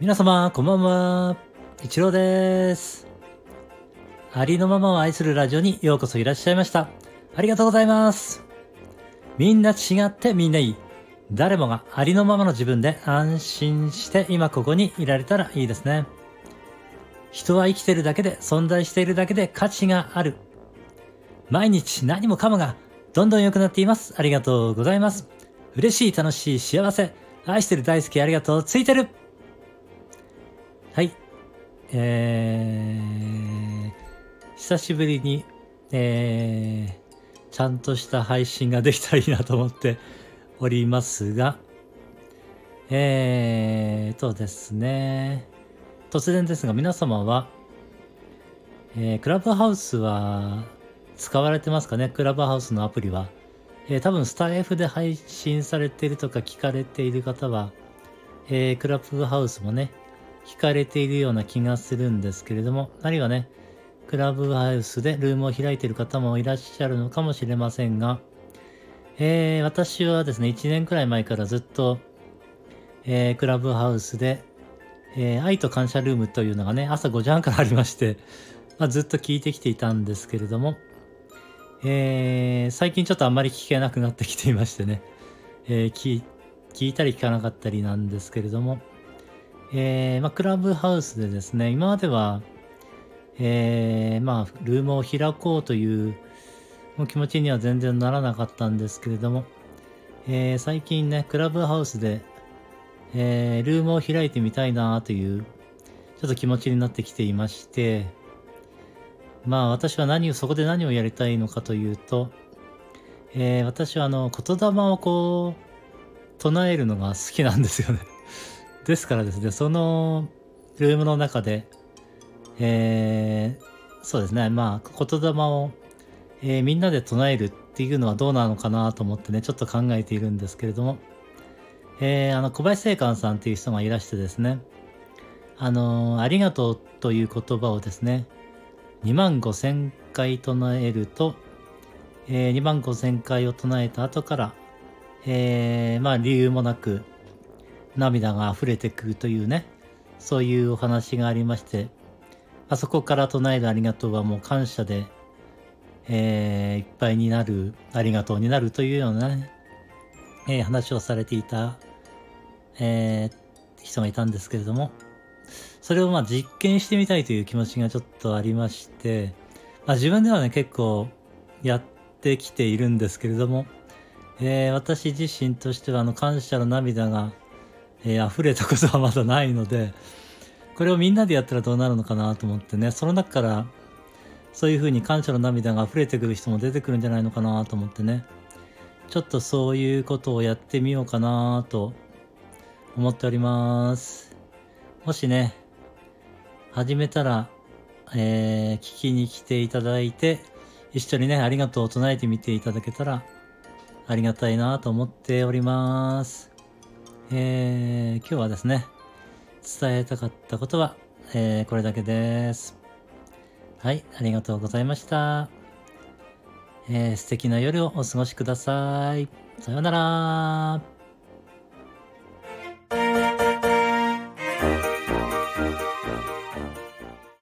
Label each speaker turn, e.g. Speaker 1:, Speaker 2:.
Speaker 1: 皆様、こんばんは。一郎です。ありのままを愛するラジオにようこそいらっしゃいました。ありがとうございます。みんな違ってみんないい。誰もがありのままの自分で安心して今ここにいられたらいいですね。人は生きてるだけで存在しているだけで価値がある。毎日何もかもがどんどん良くなっています。ありがとうございます。嬉しい、楽しい、幸せ。愛してる、大好き、ありがとう、ついてる。はい。えー、久しぶりに、えー、ちゃんとした配信ができたらいいなと思っておりますが、えーとですね、突然ですが皆様は、えー、クラブハウスは使われてますかね？クラブハウスのアプリは。えー、多分スタイフで配信されているとか聞かれている方は、えー、クラブハウスもね、聞かれているような気がするんですけれども、何かね、クラブハウスでルームを開いている方もいらっしゃるのかもしれませんが、えー、私はですね、1年くらい前からずっと、えー、クラブハウスで、えー、愛と感謝ルームというのがね、朝5時半からありまして、まあ、ずっと聞いてきていたんですけれども、えー、最近ちょっとあんまり聞けなくなってきていましてね、えー、聞いたり聞かなかったりなんですけれども、えー、まあ、クラブハウスでですね、今までは、えー、まあ、ルームを開こうという気持ちには全然ならなかったんですけれども、えー、最近ね、クラブハウスで、えー、ルームを開いてみたいなという、ちょっと気持ちになってきていまして、まあ私は何を、そこで何をやりたいのかというと、えー、私はあの、言霊をこう、唱えるのが好きなんですよね。ですからですね、そのルームの中で、えー、そうですね、まあ、言霊を、えー、みんなで唱えるっていうのはどうなのかなと思ってね、ちょっと考えているんですけれども、えー、あの、小林聖寛さんっていう人がいらしてですね、あの、ありがとうという言葉をですね、2万5千回唱えると、えー、2万5千回を唱えた後から、えー、まあ理由もなく、涙が溢れてくるというね、そういうお話がありまして、あそこから唱えるありがとうはもう感謝で、えー、いっぱいになる、ありがとうになるというようなね、えー、話をされていた、えー、人がいたんですけれども、それをまあ実験してみたいという気持ちがちょっとありまして、まあ自分ではね、結構やってきているんですけれども、えー、私自身としてはあの感謝の涙がえー、溢れたことはまだないので、これをみんなでやったらどうなるのかなと思ってね、その中からそういうふうに感謝の涙が溢れてくる人も出てくるんじゃないのかなと思ってね、ちょっとそういうことをやってみようかなと思っております。もしね、始めたら、えー、聞きに来ていただいて、一緒にね、ありがとうを唱えてみていただけたらありがたいなと思っております。えー、今日はですね、伝えたかったことは、えー、これだけです。はい、ありがとうございました。えー、素敵な夜をお過ごしください。さようなら。